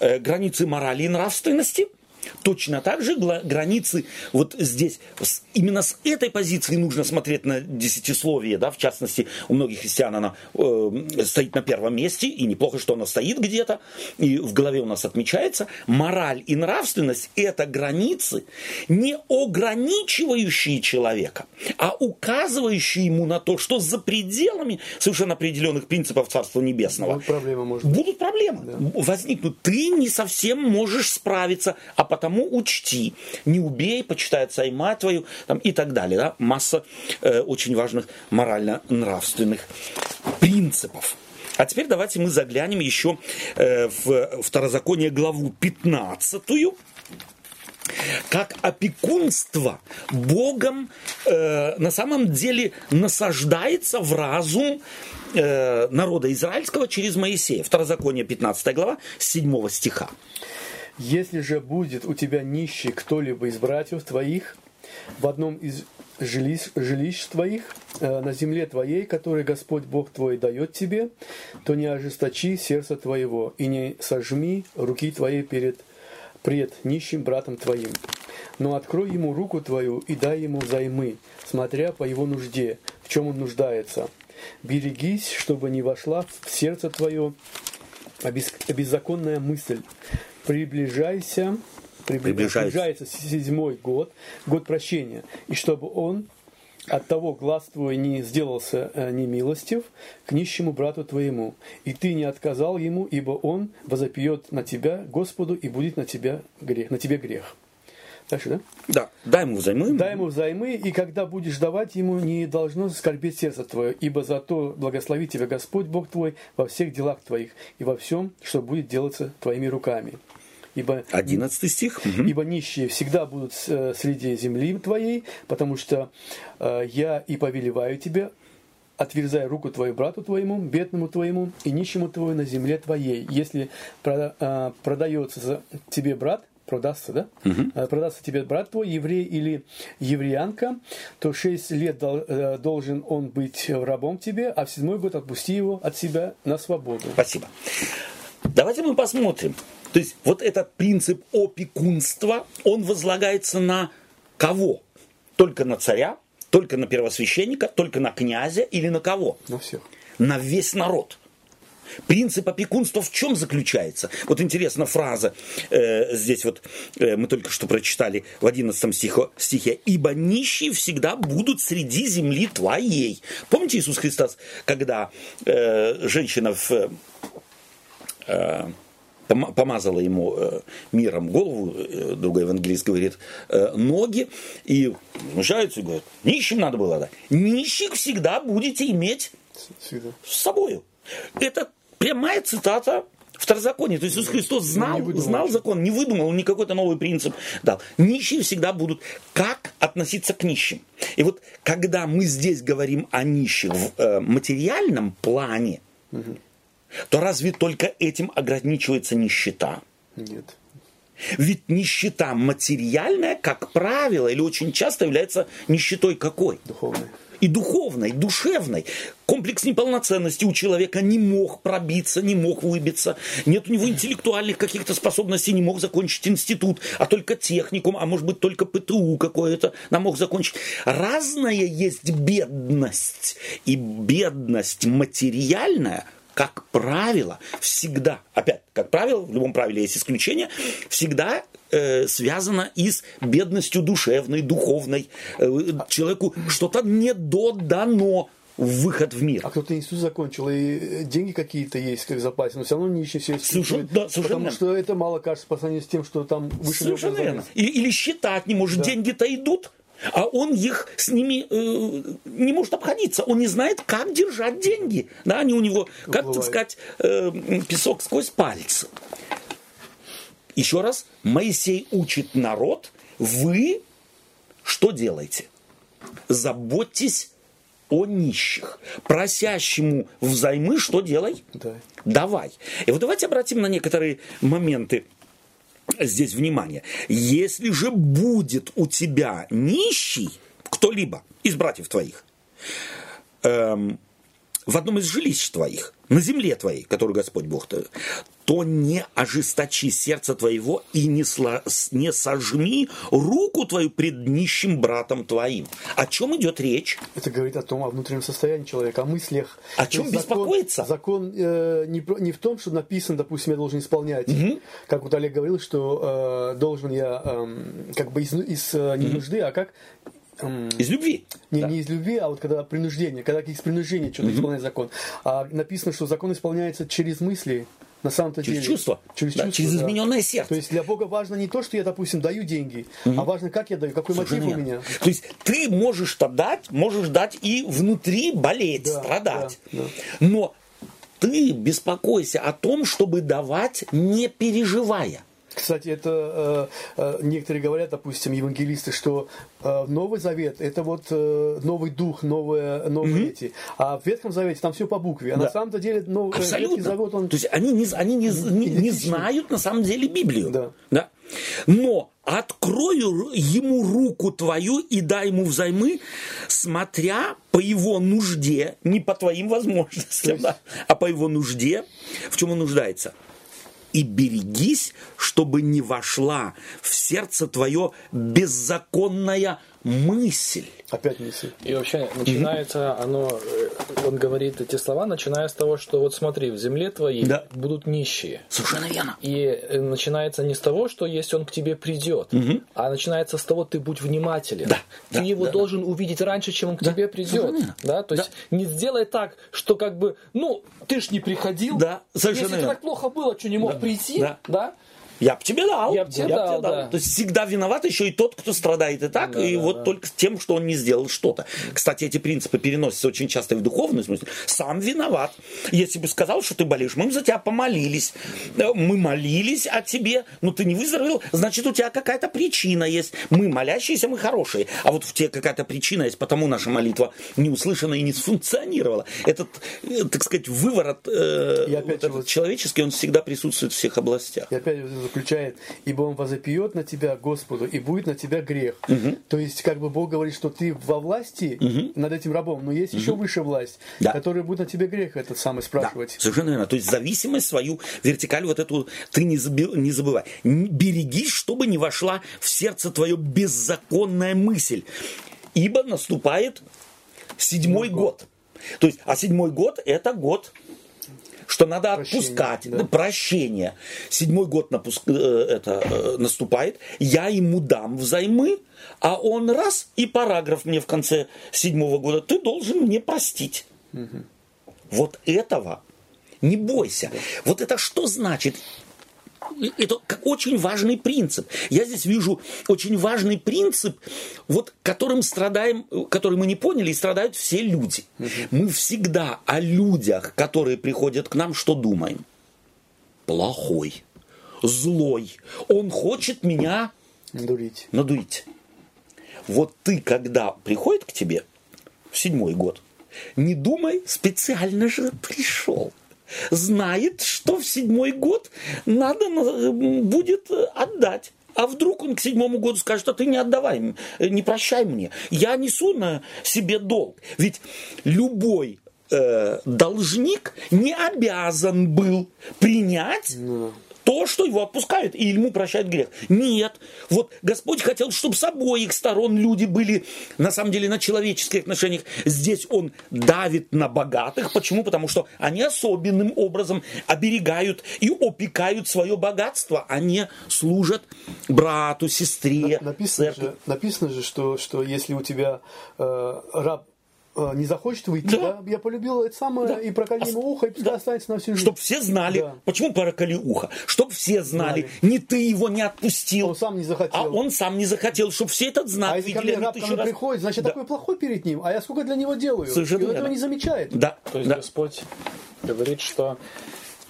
Э, границы морали и нравственности – Точно так же границы вот здесь, именно с этой позиции нужно смотреть на десятисловие, да, в частности, у многих христиан она э, стоит на первом месте, и неплохо, что она стоит где-то, и в голове у нас отмечается. Мораль и нравственность – это границы, не ограничивающие человека, а указывающие ему на то, что за пределами совершенно определенных принципов Царства Небесного будут проблемы. Может будут проблемы. Да. Возникнут. Ты не совсем можешь справиться, а потому учти, не убей, почитай отца и мать твою там, и так далее. Да? Масса э, очень важных морально-нравственных принципов. А теперь давайте мы заглянем еще э, в Второзаконие главу 15 как опекунство Богом э, на самом деле насаждается в разум э, народа израильского через Моисея. Второзаконие 15 глава, 7 стиха. Если же будет у тебя нищий кто-либо из братьев твоих в одном из жилищ, жилищ твоих э, на земле твоей, который Господь Бог твой дает тебе, то не ожесточи сердце твоего и не сожми руки твоей перед пред нищим братом твоим. Но открой ему руку твою и дай ему займы, смотря по его нужде, в чем он нуждается. Берегись, чтобы не вошла в сердце твое беззаконная мысль. Приближайся, приближается. приближается седьмой год, год прощения, и чтобы он от того глаз твой не сделался э, немилостив к нищему брату твоему, и ты не отказал ему, ибо он возопьет на тебя Господу, и будет на тебя грех, на тебе грех. Дальше, да? Да. Дай ему взаймы. Дай ему взаймы, и когда будешь давать ему, не должно скорбеть сердце твое, ибо зато благословит тебя Господь Бог твой во всех делах твоих и во всем, что будет делаться твоими руками. Ибо, 11 стих. Ибо нищие всегда будут э, среди земли твоей, потому что э, я и повелеваю тебе, отверзай руку твою брату твоему, бедному твоему и нищему твоему на земле твоей. Если э, продается тебе брат, продастся, да? Угу. Продастся тебе брат твой, еврей или евреянка, то шесть лет должен он быть рабом тебе, а в седьмой год отпусти его от себя на свободу. Спасибо. Давайте мы посмотрим, то есть вот этот принцип опекунства, он возлагается на кого? Только на царя, только на первосвященника, только на князя или на кого? На всех. На весь народ. Принцип опекунства в чем заключается? Вот интересна фраза, э, здесь вот э, мы только что прочитали в 11 стихе, стихе, «Ибо нищие всегда будут среди земли твоей». Помните Иисус Христос, когда э, женщина в... Э, помазала ему э, миром голову, э, другой евангелист говорит, э, ноги, и мешаются и говорят, нищим надо было дать. Нищих всегда будете иметь всегда. с собой. Это прямая цитата Второзаконие. То есть Иисус Христос знал, знал закон, не выдумал, не какой-то новый принцип дал. Нищие всегда будут. Как относиться к нищим? И вот когда мы здесь говорим о нищих в э, материальном плане, угу то разве только этим ограничивается нищета? Нет. Ведь нищета материальная, как правило, или очень часто является нищетой какой? Духовной. И духовной, душевной. Комплекс неполноценности у человека не мог пробиться, не мог выбиться. Нет у него интеллектуальных каких-то способностей, не мог закончить институт, а только техникум, а может быть только ПТУ какое-то нам мог закончить. Разная есть бедность. И бедность материальная – как правило, всегда, опять, как правило, в любом правиле есть исключение, всегда э, связано и с бедностью душевной, духовной. Э, человеку что-то не додано выход в мир. А кто-то институт закончил, и деньги какие-то есть, как в запасе, но все равно нищие все Слушай, да, Потому что это мало кажется по сравнению с тем, что там выше Совершенно верно. Или, или считать не может, да. деньги-то идут, а он их с ними э, не может обходиться. Он не знает, как держать деньги. Да, они у него, как так сказать, э, песок сквозь пальцы. Еще раз, Моисей учит народ, вы что делаете? Заботьтесь о нищих. Просящему взаймы что делай? Да. Давай. И вот давайте обратим на некоторые моменты здесь внимание. Если же будет у тебя нищий, кто-либо из братьев твоих, эм, в одном из жилищ твоих, на земле твоей, которую Господь Бог то не ожесточи сердце твоего и не, сло, не сожми руку твою пред нищим братом твоим. О чем идет речь? Это говорит о том, о внутреннем состоянии человека, о мыслях. О чем беспокоиться? Закон э, не, не в том, что написано, допустим, я должен исполнять. Угу. Как вот Олег говорил, что э, должен я э, как бы из, из э, не нужды, а как из любви. Не, да. не из любви, а вот когда принуждение, когда из принуждения что-то mm исполняет закон. А написано, что закон исполняется через мысли, на самом-то через деле. Чувство. Через да, чувство. Через да. измененное сердце. То есть для Бога важно не то, что я, допустим, даю деньги, mm а важно, как я даю, какой Слушай, мотив нет. у меня. То есть ты можешь-то дать, можешь дать и внутри болеть, да, страдать. Да, да. Но ты беспокойся о том, чтобы давать, не переживая. Кстати, это э, э, некоторые говорят, допустим, евангелисты, что э, Новый Завет это вот новый дух, новые, новые mm-hmm. эти. А в Ветхом Завете там все по букве. А да. на самом-то деле новый Абсолютно. Завет, он... То есть они не, они не, не, не знают на самом деле Библию. Да. да. Но открою ему руку твою и дай ему взаймы, смотря по его нужде, не по твоим возможностям, да, а по его нужде, в чем он нуждается – и берегись, чтобы не вошла в сердце твое беззаконная мысль. Опять мысль. И вообще начинается оно, э, он говорит эти слова, начиная с того, что вот смотри, в земле твоей Да. будут нищие. Совершенно верно. И э, начинается не с того, что если он к тебе придет, а начинается с того, ты будь внимателен. Да, ты да, его да, должен увидеть раньше, чем он к тебе придет. Да? То есть не сделай так, что как бы, ну, ты ж не приходил. Да, совершенно Если верно. так плохо было, что не мог прийти, да. да? Я бы тебе дал. Я б тебе дал, да. То есть всегда виноват еще и тот, кто страдает и так, и вот только тем, что он не сделал что-то. Кстати, эти принципы переносятся очень часто и в духовный смысле. Сам виноват. Если бы сказал, что ты болеешь, мы бы за тебя помолились. Э, Мы молились о тебе, но ты не выздоровел, значит, у тебя какая-то причина есть. Мы молящиеся, мы хорошие. А вот в тебе какая-то причина есть, потому наша молитва не услышана и не сфункционировала. Этот, э, так сказать, выворот э, вот этот вот- человеческий, он всегда присутствует в всех областях. И опять заключает, ибо он возопьет на тебя Господу, и будет на тебя грех. То есть, как бы Бог говорит, что ты во власти над этим рабом, но есть еще выше власть, Да. которая будет на тебя грех этот самый Да, спрашивать. совершенно верно. То есть зависимость свою, вертикаль вот эту ты не, заби- не забывай. Берегись, чтобы не вошла в сердце твое беззаконная мысль. Ибо наступает седьмой год. То есть, а седьмой год это год что надо Прощение, отпускать, да. прощение. Седьмой год напуск- э, это э, наступает, я ему дам взаймы, а он раз и параграф мне в конце седьмого года, ты должен мне простить. Вот этого не бойся. Вот это что значит? Это как очень важный принцип. Я здесь вижу очень важный принцип, вот которым страдаем, который мы не поняли, и страдают все люди. Мы всегда о людях, которые приходят к нам, что думаем? Плохой, злой. Он хочет меня Дурить. надурить. Вот ты, когда приходит к тебе в седьмой год, не думай, специально же пришел. Знает, что в седьмой год надо на- будет отдать. А вдруг он к седьмому году скажет, а ты не отдавай, э, не прощай мне. Я несу на себе долг. Ведь любой э, должник не обязан был принять то, что его отпускают, и ему прощают грех. Нет. Вот Господь хотел, чтобы с обоих сторон люди были, на самом деле, на человеческих отношениях. Здесь Он давит на богатых. Почему? Потому что они особенным образом оберегают и опекают свое богатство. Они служат брату, сестре, Написано церкви. же, написано же, что, что если у тебя э, раб не захочет выйти, Да. да, я полюбил это самое Да. и проколи ему ухо, и пускай останется на всю жизнь. Чтобы все знали, Да. почему проколи ухо. Чтобы все знали, Знали. не ты его не отпустил. Он сам не захотел. А он сам не захотел, чтобы все этот знак А если ко видели. мне они раб ко тысячу мне раз- приходит, значит, Да. такой плохой перед ним, а я сколько для него делаю? Совершенно и он этого не замечает. Да, То есть да. Господь говорит, что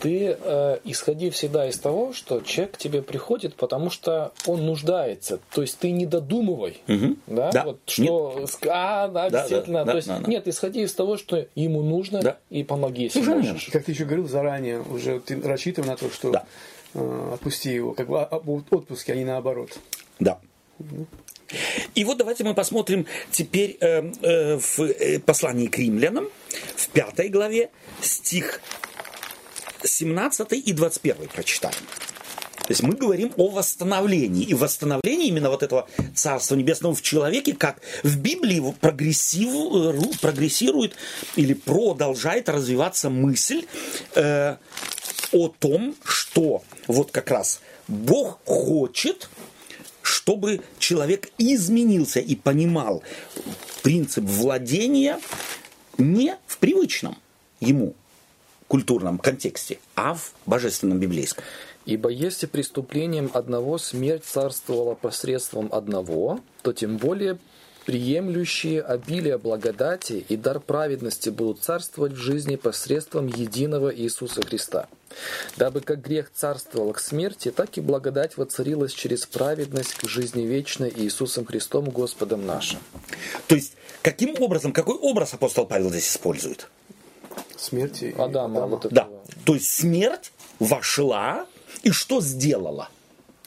ты э, исходи всегда из того, что человек к тебе приходит, потому что он нуждается. То есть ты не додумывай, да, Да. вот что, ск- а, да, Да, действительно. да, То есть да, да. нет, исходи из того, что ему нужно, Да. и помоги, если Совершенно можешь. Как ты еще говорил заранее, уже ты рассчитывай на то, что Да. э, отпусти его, как бы а, а, будут отпуски, а не наоборот. Да. И вот давайте мы посмотрим теперь э, э, в э, послании к римлянам, в пятой главе, стих 17 и 21 прочитаем. То есть мы говорим о восстановлении. И восстановлении именно вот этого Царства Небесного в человеке, как в Библии прогрессив- прогрессирует или продолжает развиваться мысль э, о том, что вот как раз Бог хочет, чтобы человек изменился и понимал принцип владения не в привычном ему культурном контексте, а в божественном библейском. Ибо если преступлением одного смерть царствовала посредством одного, то тем более приемлющие обилие благодати и дар праведности будут царствовать в жизни посредством единого Иисуса Христа. Дабы как грех царствовал к смерти, так и благодать воцарилась через праведность к жизни вечной Иисусом Христом Господом нашим. То есть, каким образом, какой образ апостол Павел здесь использует? Смерти. и Адама, вот Да. То есть смерть вошла и что сделала?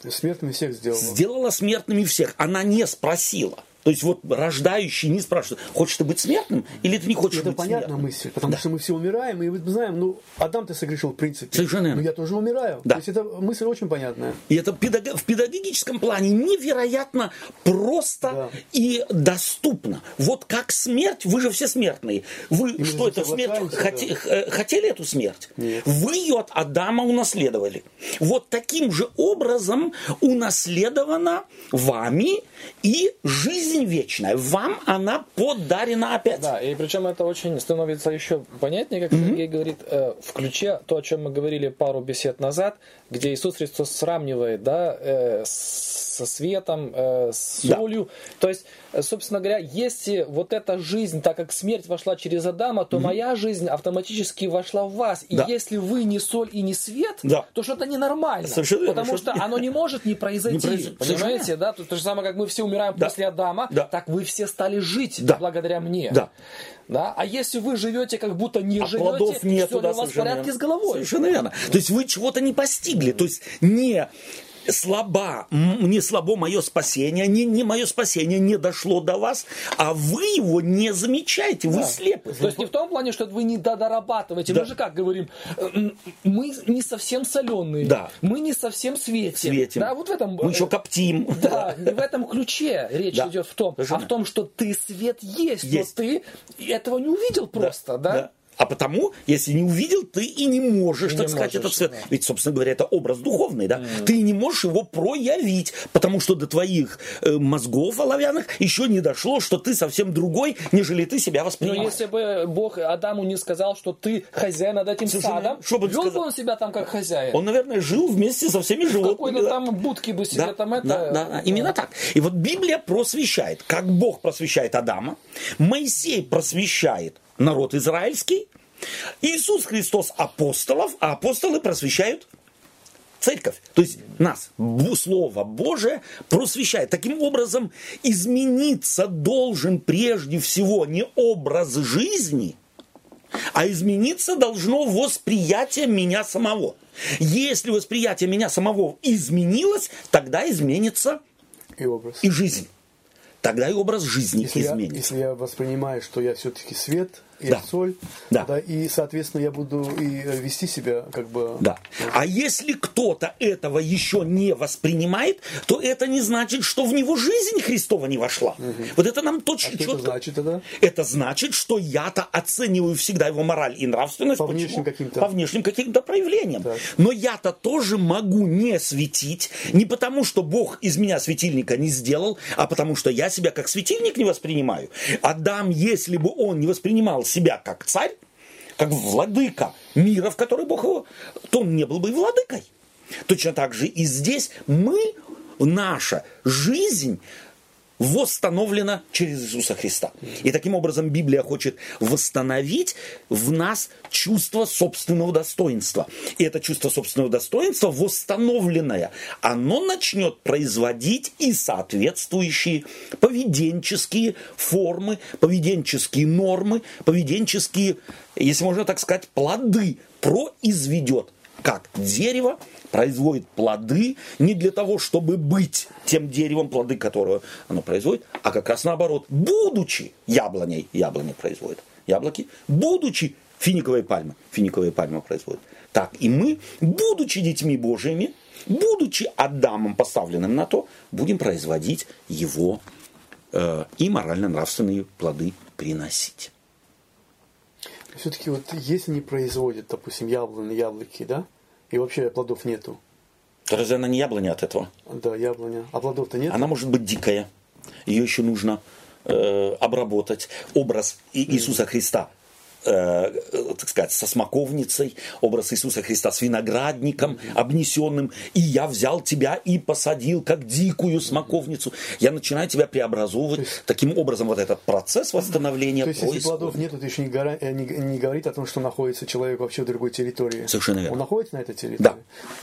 Смертными всех сделал. Сделала смертными всех. Она не спросила. То есть вот рождающий не спрашивает, хочешь ты быть смертным или ты не хочешь Это быть понятная смертным? мысль, потому Да. что мы все умираем, и мы знаем, ну, Адам ты согрешил в принципе. Совершенно верно. Но я тоже умираю. Да. То есть эта мысль очень понятная. И это педаг- в педагогическом плане невероятно просто Да. и доступно. Вот как смерть, вы же все смертные. Вы мы что, это смерть, хоте- э, хотели эту смерть? Нет. Вы ее от Адама унаследовали. Вот таким же образом унаследована вами и жизнь вечная. Вам она подарена опять. Да, и причем это очень становится еще понятнее, как Сергей говорит, э, в ключе то, о чем мы говорили пару бесед назад, где Иисус Христос сравнивает, да, э, со светом, э, с Да. солью. То есть, э, собственно говоря, если вот эта жизнь, так как смерть вошла через Адама, то моя жизнь автоматически вошла в вас. И Да. если вы не соль и не свет, Да. то что-то ненормально. Совершенно потому что- что оно не может не произойти. Не произойти. Понимаете, да? То, то же самое, как мы все умираем Да. после Адама, Да. так вы все стали жить Да. благодаря мне. Да. Да? А если вы живете как будто не а живете, плодов нет все ли у вас в порядке верно. с головой? Совершенно верно. То есть вы чего-то не постигли. То есть не слаба, не слабо мое спасение, не, не мое спасение не дошло до вас, а вы его не замечаете, вы слепы. То есть не в том плане, что вы не дорабатываете. Да. Мы же как говорим, э, мы не совсем соленые, Да. мы не совсем светим. Светим. Да, вот в этом... Мы э, еще коптим. Да, не в этом ключе речь Да. идет в том, а Совершенно. в том, что ты свет есть, Есть. но ты этого не увидел просто, да? А потому, если не увидел, ты и не можешь, И так не сказать, можешь, этот свет. да. Ведь, собственно говоря, это образ духовный, да? Ты не можешь его проявить, потому что до твоих э, мозгов оловянных еще не дошло, что ты совсем другой, нежели ты себя Но воспринимаешь. если бы Бог Адаму не сказал, что ты хозяин над этим Совершенно садом, верно. Что бы он вел бы сказал? он себя там как хозяин? Он, наверное, жил вместе со всеми в животными. какой-то да. там будке бы себе Да, там это... да, да, именно так. И вот Библия просвещает, как Бог просвещает Адама, Моисей просвещает народ израильский, Иисус Христос апостолов, а апостолы просвещают церковь. То есть нас, Слово Божие просвещает. Таким образом, измениться должен прежде всего не образ жизни, а измениться должно восприятие меня самого. Если восприятие меня самого изменилось, тогда изменится И образ. и жизнь. Тогда и образ жизни Если я, изменится. если я воспринимаю, что я все-таки свет и Да. соль, Да. и, соответственно, я буду и вести себя как бы... Да. А если кто-то этого еще не воспринимает, то это не значит, что в него жизнь Христова не вошла. Вот это нам А точно это четко. значит тогда? Это значит, что я-то оцениваю всегда его мораль и нравственность. По Почему? внешним каким-то. По внешним каким-то проявлениям. Так. Но я-то тоже могу не светить, не потому, что Бог из меня светильника не сделал, а потому, что я себя как светильник не воспринимаю. Адам, если бы он не воспринимал себя как царь, как владыка мира, в который Бог его, то он не был бы и владыкой. Точно так же и здесь мы, наша жизнь восстановлена через Иисуса Христа. И таким образом Библия хочет восстановить в нас чувство собственного достоинства. И это чувство собственного достоинства, восстановленное, оно начнет производить и соответствующие поведенческие формы, поведенческие нормы, поведенческие, если можно так сказать, плоды произведет. Как дерево производит плоды не для того, чтобы быть тем деревом, плоды которого оно производит, а как раз наоборот, будучи яблоней, яблони производит яблоки, будучи финиковой пальмой, финиковая пальма производит. Так и мы, будучи детьми Божьими, будучи Адамом поставленным на то, будем производить его э, и морально-нравственные плоды приносить. Все-таки вот если не производят, допустим, яблони, яблоки, да, и вообще плодов нету, То разве она не яблоня от этого? да, яблоня, а плодов-то нет, Она может быть дикая. Ее еще нужно э, обработать. Образ Иисуса Христа, э, так сказать, со смоковницей, образ Иисуса Христа с виноградником обнесенным. И я взял тебя и посадил, как дикую смоковницу. Я начинаю тебя преобразовывать. Таким образом, вот этот процесс восстановления То есть, если плодов нет, это еще не, гора- не, не говорит о том, что находится человек вообще в другой территории. Совершенно верно. Он находится на этой территории? Да.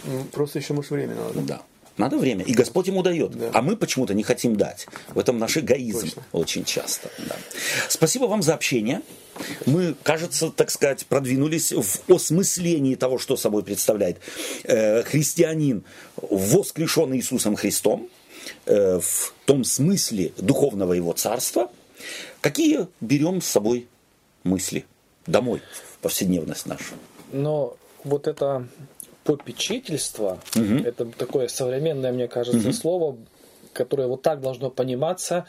М, Просто еще, может, время надо. Да. Надо время. И Господь ему дает. Да. А мы почему-то не хотим дать. В этом наш эгоизм Точно. очень часто. да. Спасибо вам за общение. Мы, кажется, так сказать, продвинулись в осмыслении того, что собой представляет э, христианин, воскрешенный Иисусом Христом. э, в том смысле духовного его царства, какие берем с собой мысли домой, в повседневность нашу? Но вот это попечительство, угу. это такое современное, мне кажется, угу. слово, которое вот так должно пониматься,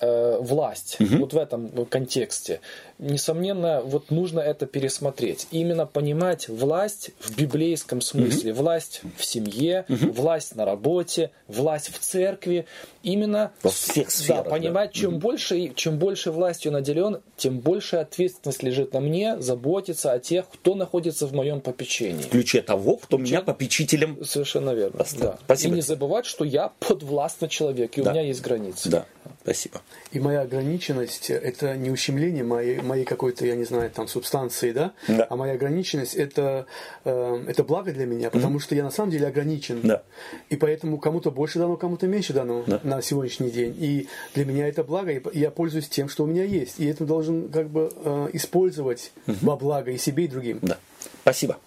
э, власть угу. вот в этом контексте. Несомненно, вот нужно это пересмотреть. Именно понимать власть в библейском смысле. Угу. Власть в семье, угу. власть на работе, власть в церкви. Именно во всех сферах, да, понимать, да. чем, угу. больше, чем больше властью наделен, тем больше ответственность лежит на мне заботиться о тех, кто находится в моем попечении. В ключе того, кто меня попечителем Совершенно верно. Да. Спасибо. И не забывать, что я подвластный человек, и да. у меня есть границы. Да, спасибо. И моя ограниченность – это не ущемление моей, моей какой-то, я не знаю, там, субстанции, да? да. А моя ограниченность это, э, это благо для меня, потому mm-hmm. что я на самом деле ограничен. Да. И поэтому кому-то больше дано, кому-то меньше дано да. на сегодняшний день. И для меня это благо, и я пользуюсь тем, что у меня есть. И это должен как бы э, использовать mm-hmm. во благо и себе, и другим. Да. Спасибо.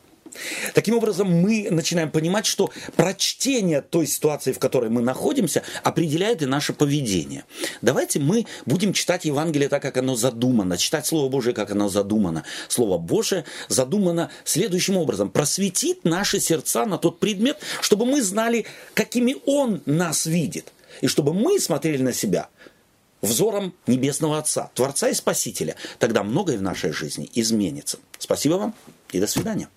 Таким образом, мы начинаем понимать, что прочтение той ситуации, в которой мы находимся, определяет и наше поведение. Давайте мы будем читать Евангелие так, как оно задумано, читать Слово Божие, как оно задумано. Слово Божие задумано следующим образом. Просветить наши сердца на тот предмет, чтобы мы знали, какими Он нас видит. И чтобы мы смотрели на себя взором Небесного Отца, Творца и Спасителя. Тогда многое в нашей жизни изменится. Спасибо вам и до свидания.